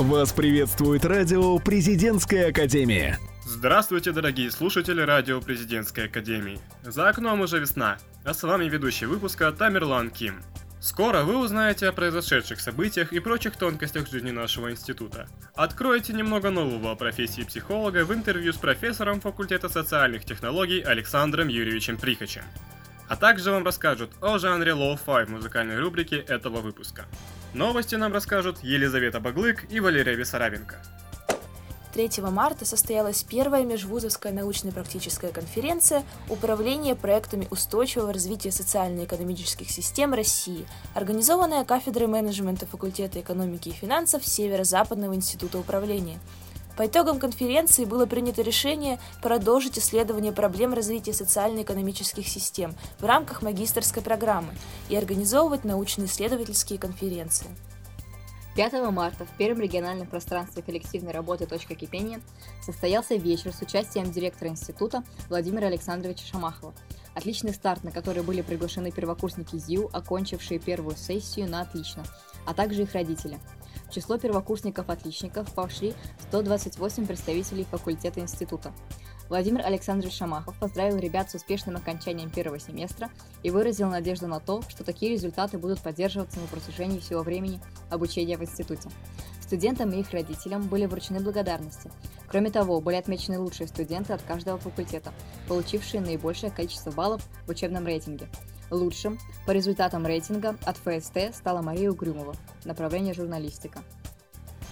Вас приветствует радио «Президентская академия». Здравствуйте, дорогие слушатели радио Президентской Академии. За окном уже весна, а с вами ведущий выпуска Тамерлан Ким. Скоро вы узнаете о произошедших событиях и прочих тонкостях жизни нашего института. Откроете немного нового о профессии психолога в интервью с профессором факультета социальных технологий Александром Юрьевичем Прихачем. А также вам расскажут о жанре лоу-фай в музыкальной рубрике этого выпуска. Новости нам расскажут Елизавета Баглык и Валерия Бессарабенко. 3 марта состоялась первая межвузовская научно-практическая конференция «Управление проектами устойчивого развития социально-экономических систем России», организованная кафедрой менеджмента факультета экономики и финансов Северо-Западного института управления – по итогам конференции было принято решение продолжить исследование проблем развития социально-экономических систем в рамках магистрской программы и организовывать научно-исследовательские конференции. 5 марта в первом региональном пространстве коллективной работы «Точка кипения» состоялся вечер с участием директора института Владимира Александровича Шамахова. Отличный старт, на который были приглашены первокурсники ЗИУ, окончившие первую сессию на отлично, а также их родители – в число первокурсников-отличников вошли 128 представителей факультета института. Владимир Александрович Шамахов поздравил ребят с успешным окончанием первого семестра и выразил надежду на то, что такие результаты будут поддерживаться на протяжении всего времени обучения в институте. Студентам и их родителям были вручены благодарности. Кроме того, были отмечены лучшие студенты от каждого факультета, получившие наибольшее количество баллов в учебном рейтинге – Лучшим по результатам рейтинга от ФСТ стала Мария Угрюмова, направление журналистика.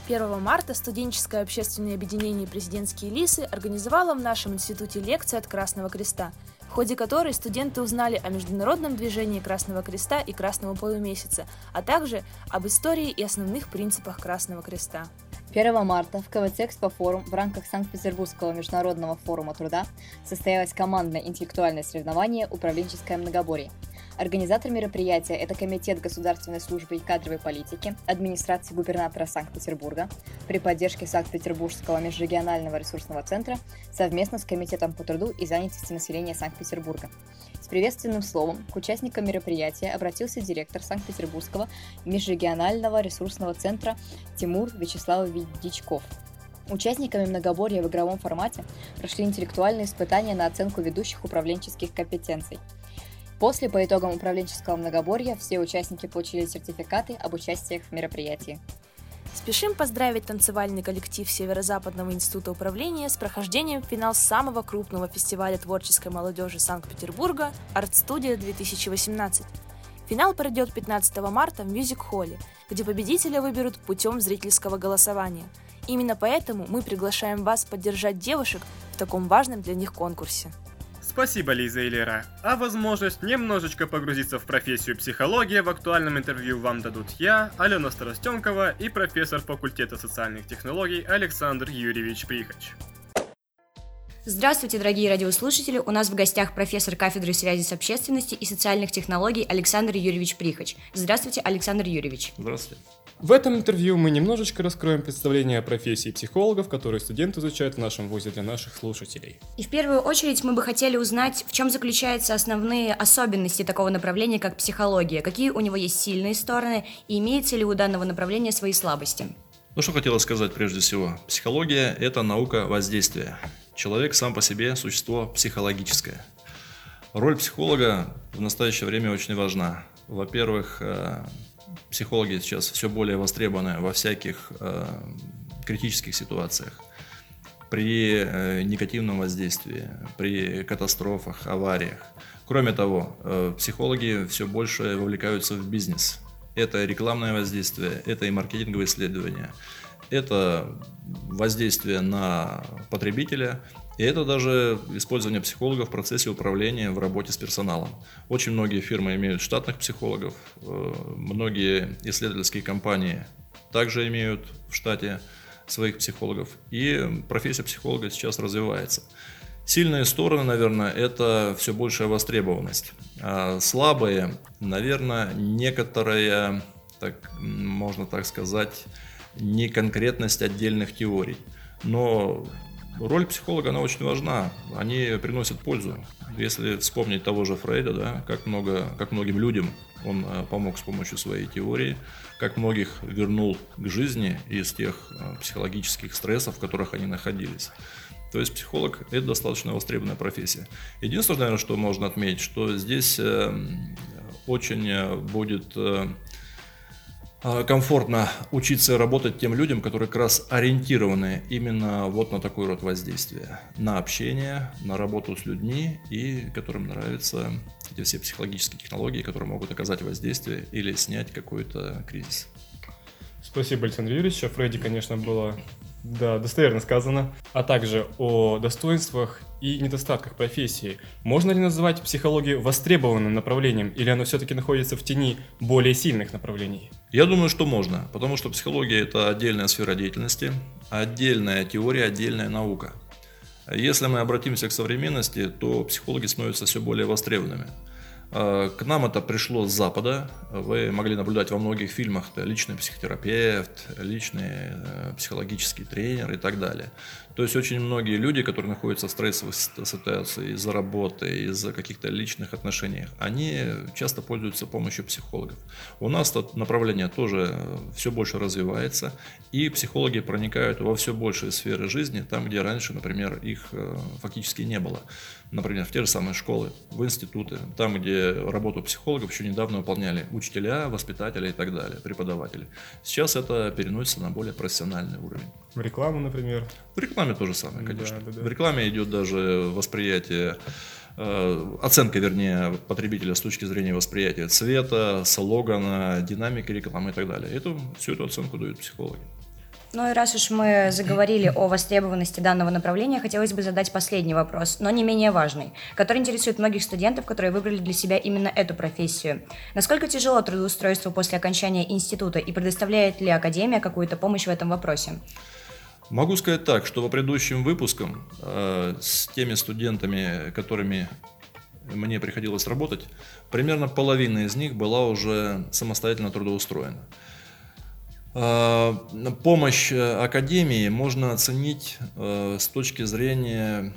1 марта студенческое общественное объединение «Президентские лисы» организовало в нашем институте лекцию от Красного Креста, в ходе которой студенты узнали о международном движении Красного Креста и Красного полумесяца, а также об истории и основных принципах Красного Креста. 1 марта в КВЦ «Экспофорум» в рамках Санкт-Петербургского международного форума труда состоялось командное интеллектуальное соревнование «Управленческое многоборье», Организатор мероприятия – это Комитет государственной службы и кадровой политики администрации губернатора Санкт-Петербурга при поддержке Санкт-Петербургского межрегионального ресурсного центра совместно с Комитетом по труду и занятости населения Санкт-Петербурга. С приветственным словом к участникам мероприятия обратился директор Санкт-Петербургского межрегионального ресурсного центра Тимур Вячеславович Дичков. Участниками многоборья в игровом формате прошли интеллектуальные испытания на оценку ведущих управленческих компетенций – После, по итогам управленческого многоборья, все участники получили сертификаты об участии в мероприятии. Спешим поздравить танцевальный коллектив Северо-Западного института управления с прохождением в финал самого крупного фестиваля творческой молодежи Санкт-Петербурга «Арт-студия 2018». Финал пройдет 15 марта в Мюзик-холле, где победителя выберут путем зрительского голосования. Именно поэтому мы приглашаем вас поддержать девушек в таком важном для них конкурсе. Спасибо, Лиза и Лера. А возможность немножечко погрузиться в профессию психология в актуальном интервью вам дадут я, Алена Старостенкова и профессор факультета социальных технологий Александр Юрьевич Прихач. Здравствуйте, дорогие радиослушатели! У нас в гостях профессор кафедры связи с общественностью и социальных технологий Александр Юрьевич Прихач. Здравствуйте, Александр Юрьевич. Здравствуйте. В этом интервью мы немножечко раскроем представление о профессии психологов, которые студенты изучают в нашем вузе для наших слушателей. И в первую очередь мы бы хотели узнать, в чем заключаются основные особенности такого направления, как психология, какие у него есть сильные стороны и имеется ли у данного направления свои слабости. Ну что хотела сказать прежде всего. Психология – это наука воздействия. Человек сам по себе – существо психологическое. Роль психолога в настоящее время очень важна. Во-первых, э, психологи сейчас все более востребованы во всяких э, критических ситуациях. При э, негативном воздействии, при катастрофах, авариях. Кроме того, э, психологи все больше вовлекаются в бизнес. Это рекламное воздействие, это и маркетинговые исследования, это воздействие на потребителя, и это даже использование психолога в процессе управления в работе с персоналом. Очень многие фирмы имеют штатных психологов, э, многие исследовательские компании также имеют в штате своих психологов. И профессия психолога сейчас развивается. Сильные стороны, наверное, это все большая востребованность. А слабые, наверное, некоторая, так, можно так сказать, неконкретность отдельных теорий. Но роль психолога, она очень важна. Они приносят пользу. Если вспомнить того же Фрейда, да, как, много, как многим людям он э, помог с помощью своей теории, как многих вернул к жизни из тех э, психологических стрессов, в которых они находились. То есть психолог – это достаточно востребованная профессия. Единственное, наверное, что можно отметить, что здесь очень будет а, комфортно учиться и работать тем людям, которые как раз ориентированы именно вот на такой род воздействия, на общение, на работу с людьми и которым нравятся эти все психологические технологии, которые могут оказать воздействие или снять какой-то кризис. Спасибо, Александр Юрьевич. О Фредди, конечно, было да, достоверно сказано, а также о достоинствах и недостатках профессии. Можно ли называть психологию востребованным направлением, или оно все-таки находится в тени более сильных направлений? Я думаю, что можно, потому что психология – это отдельная сфера деятельности, отдельная теория, отдельная наука. Если мы обратимся к современности, то психологи становятся все более востребованными. Э, к нам это пришло с Запада. Вы могли наблюдать во многих фильмах это личный психотерапевт, личный э, психологический тренер и так далее. То есть очень многие люди, которые находятся в стрессовой ситуации из-за работы, из-за каких-то личных отношений, они часто пользуются помощью психологов. У нас это направление тоже все больше развивается, и психологи проникают во все большие сферы жизни, там, где раньше, например, их э, фактически не было. Например, в те же самые школы, в институты, там, где работу психологов еще недавно выполняли учителя, воспитатели и так далее, преподаватели. Сейчас это переносится на более профессиональный уровень. В рекламу, например? В рекламе то же самое, конечно. Да, да, да. В рекламе идет даже восприятие э, оценка, вернее, потребителя с точки зрения восприятия цвета, слогана, динамики рекламы и так далее. Эту, всю эту оценку дают психологи. Ну и раз уж мы заговорили о востребованности данного направления, хотелось бы задать последний вопрос, но не менее важный, который интересует многих студентов, которые выбрали для себя именно эту профессию. Насколько тяжело трудоустройство после окончания института и предоставляет ли Академия какую-то помощь в этом вопросе? Могу сказать так, что по предыдущим выпускам э, с теми студентами, которыми мне приходилось работать, примерно половина из них была уже самостоятельно трудоустроена. Э, помощь Академии можно оценить э, с точки зрения,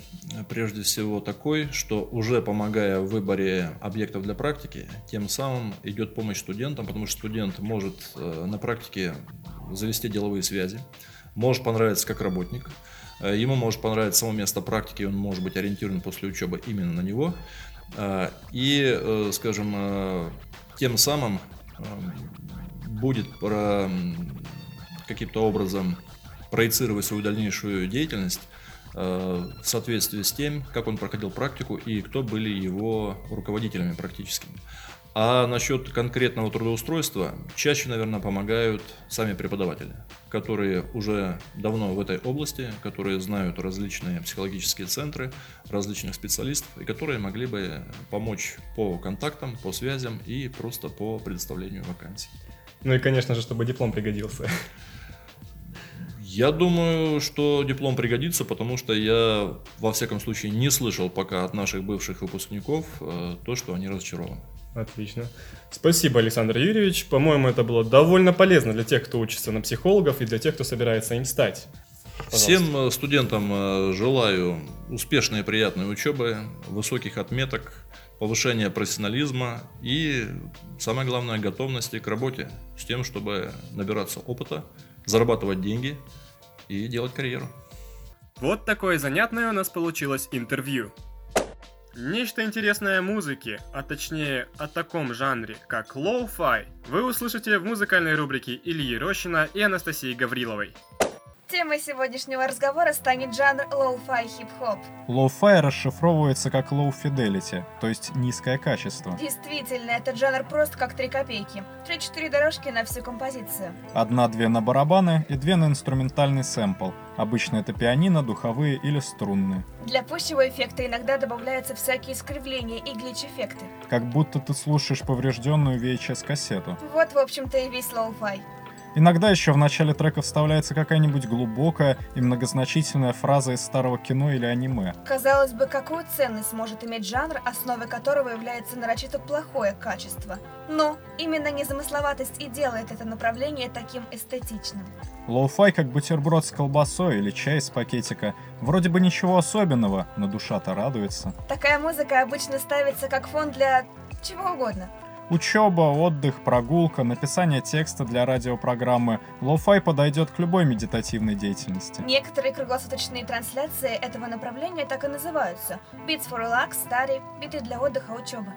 прежде всего, такой, что уже помогая в выборе объектов для практики, тем самым идет помощь студентам, потому что студент может э, на практике завести деловые связи, может понравиться как работник, э, ему может понравиться само место практики, он может быть ориентирован после учебы именно на него. Э, и, э, скажем, тем самым будет про, каким-то образом проецировать свою дальнейшую деятельность в соответствии с тем, как он проходил практику и кто были его руководителями практическими. А насчет конкретного трудоустройства чаще, наверное, помогают сами преподаватели, которые уже давно в этой области, которые знают различные психологические центры, различных специалистов, и которые могли бы помочь по контактам, по связям и просто по предоставлению вакансий. Ну и, конечно же, чтобы диплом пригодился. Я думаю, что диплом пригодится, потому что я, во всяком случае, не слышал пока от наших бывших выпускников э, то, что они разочарованы. Отлично. Спасибо, Александр Юрьевич. По-моему, это было довольно полезно для тех, кто учится на психологов и для тех, кто собирается им стать. Пожалуйста. Всем э, студентам э, желаю успешной и приятной учебы, высоких отметок, повышения профессионализма и, самое главное, готовности к работе с тем, чтобы набираться опыта, зарабатывать деньги и делать карьеру. Вот такое занятное у нас получилось интервью. Нечто интересное музыки, а точнее о таком жанре, как лоу-фай, вы услышите в музыкальной рубрике Ильи Рощина и Анастасии Гавриловой. Темой сегодняшнего разговора станет жанр лоу-фай хип-хоп. Лоу-фай расшифровывается как low fidelity, то есть низкое качество. Действительно, этот жанр просто как три копейки. Три-четыре дорожки на всю композицию. Одна-две на барабаны и две на инструментальный сэмпл. Обычно это пианино, духовые или струнные. Для пущего эффекта иногда добавляются всякие искривления и глич-эффекты. Как будто ты слушаешь поврежденную VHS-кассету. Вот, в общем-то, и весь лоу-фай. Иногда еще в начале трека вставляется какая-нибудь глубокая и многозначительная фраза из старого кино или аниме. Казалось бы, какую ценность может иметь жанр, основой которого является нарочито плохое качество? Но именно незамысловатость и делает это направление таким эстетичным. Лоу-фай как бутерброд с колбасой или чай из пакетика. Вроде бы ничего особенного, но душа-то радуется. Такая музыка обычно ставится как фон для чего угодно. Учеба, отдых, прогулка, написание текста для радиопрограммы. Лоу-фай подойдет к любой медитативной деятельности. Некоторые круглосуточные трансляции этого направления так и называются. Beats for Relax, Study, биты для отдыха, учебы.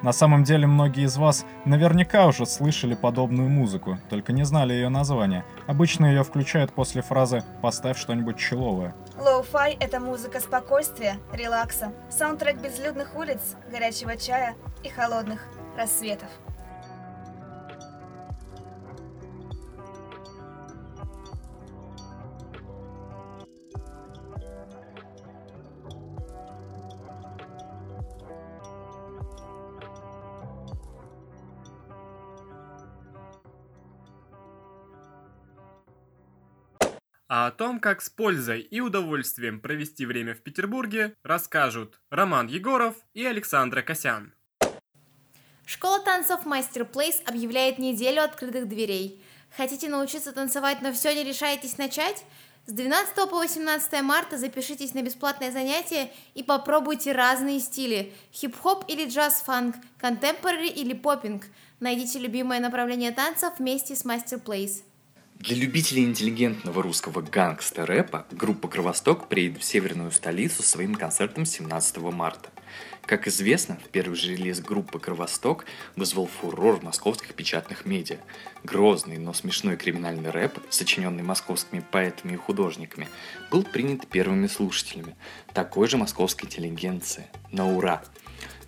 На самом деле многие из вас наверняка уже слышали подобную музыку, только не знали ее название. Обычно ее включают после фразы «поставь что-нибудь человое». Лоу-фай — это музыка спокойствия, релакса, саундтрек безлюдных улиц, горячего чая и холодных рассветов. А о том, как с пользой и удовольствием провести время в Петербурге, расскажут Роман Егоров и Александра Косян. Школа танцев Master Place объявляет неделю открытых дверей. Хотите научиться танцевать, но все не решаетесь начать? С 12 по 18 марта запишитесь на бесплатное занятие и попробуйте разные стили – хип-хоп или джаз-фанк, контемпорари или поппинг. Найдите любимое направление танцев вместе с Master Place. Для любителей интеллигентного русского гангстер-рэпа группа «Кровосток» приедет в северную столицу своим концертом 17 марта. Как известно, первый же релиз группы «Кровосток» вызвал фурор в московских печатных медиа. Грозный, но смешной криминальный рэп, сочиненный московскими поэтами и художниками, был принят первыми слушателями такой же московской интеллигенции. На ура!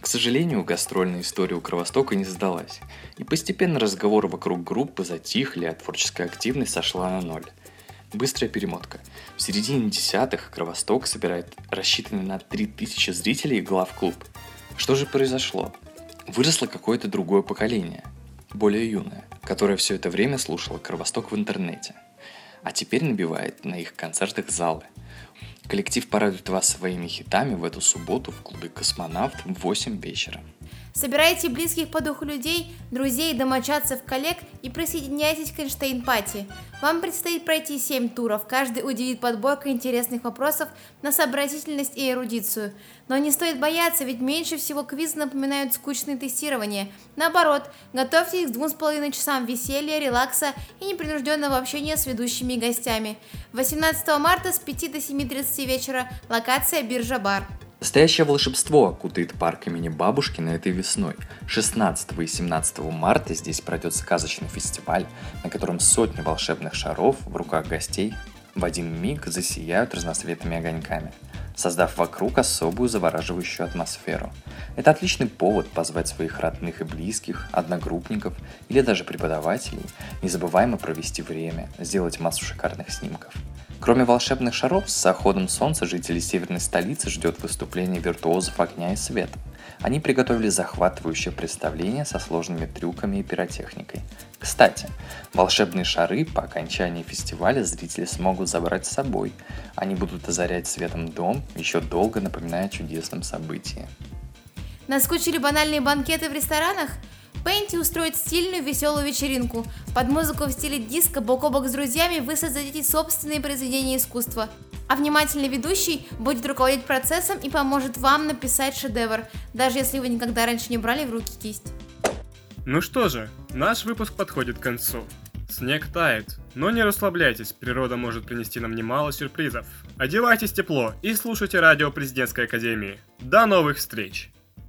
К сожалению, гастрольная история у Кровостока не сдалась, и постепенно разговоры вокруг группы затихли, а творческая активность сошла на ноль. Быстрая перемотка. В середине десятых Кровосток собирает рассчитанный на 3000 зрителей глав-клуб. Что же произошло? Выросло какое-то другое поколение, более юное, которое все это время слушало Кровосток в интернете. А теперь набивает на их концертах залы. Коллектив порадует вас своими хитами в эту субботу в клубе «Космонавт» в 8 вечера. Собирайте близких по духу людей, друзей, домочадцев, коллег и присоединяйтесь к Эйнштейн-пати. Вам предстоит пройти 7 туров, каждый удивит подборкой интересных вопросов на сообразительность и эрудицию. Но не стоит бояться, ведь меньше всего квизы напоминают скучные тестирования. Наоборот, готовьтесь к двум с половиной часам веселья, релакса и непринужденного общения с ведущими и гостями. 18 марта с 5 до 7.30 вечера, локация Биржа Бар. Настоящее волшебство окутает парк имени Бабушкина этой весной. 16 и 17 марта здесь пройдет сказочный фестиваль, на котором сотни волшебных шаров в руках гостей в один миг засияют разноцветными огоньками, создав вокруг особую завораживающую атмосферу. Это отличный повод позвать своих родных и близких, одногруппников или даже преподавателей, незабываемо провести время, сделать массу шикарных снимков – Кроме волшебных шаров, с заходом солнца жителей северной столицы ждет выступление виртуозов огня и света. Они приготовили захватывающее представление со сложными трюками и пиротехникой. Кстати, волшебные шары по окончании фестиваля зрители смогут забрать с собой. Они будут озарять светом дом, еще долго напоминая о чудесном событии. Наскучили банальные банкеты в ресторанах? Пенти устроит стильную веселую вечеринку. Под музыку в стиле диска бок о бок с друзьями вы создадите собственные произведения искусства. А внимательный ведущий будет руководить процессом и поможет вам написать шедевр, даже если вы никогда раньше не брали в руки кисть. Ну что же, наш выпуск подходит к концу. Снег тает, но не расслабляйтесь, природа может принести нам немало сюрпризов. Одевайтесь тепло и слушайте радио Президентской Академии. До новых встреч!